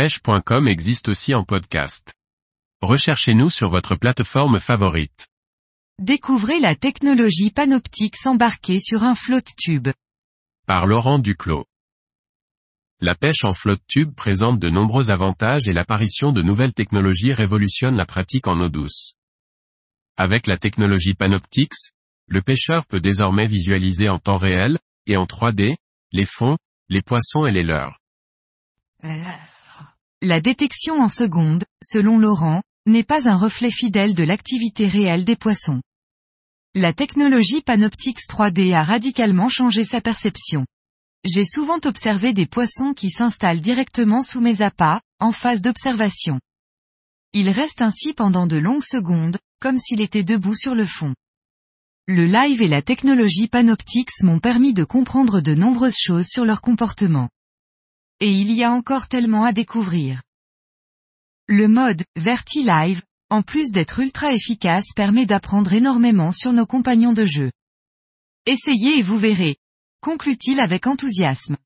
pêche.com existe aussi en podcast. Recherchez-nous sur votre plateforme favorite. Découvrez la technologie Panoptix embarquée sur un flotte tube. Par Laurent Duclos. La pêche en flotte tube présente de nombreux avantages et l'apparition de nouvelles technologies révolutionne la pratique en eau douce. Avec la technologie Panoptix, le pêcheur peut désormais visualiser en temps réel, et en 3D, les fonds, les poissons et les leurres. La détection en seconde, selon Laurent, n'est pas un reflet fidèle de l'activité réelle des poissons. La technologie Panoptix 3D a radicalement changé sa perception. J'ai souvent observé des poissons qui s'installent directement sous mes appâts, en phase d'observation. Ils restent ainsi pendant de longues secondes, comme s'il était debout sur le fond. Le live et la technologie Panoptix m'ont permis de comprendre de nombreuses choses sur leur comportement. Et il y a encore tellement à découvrir. Le mode Verti Live, en plus d'être ultra efficace permet d'apprendre énormément sur nos compagnons de jeu. Essayez et vous verrez. Conclut-il avec enthousiasme.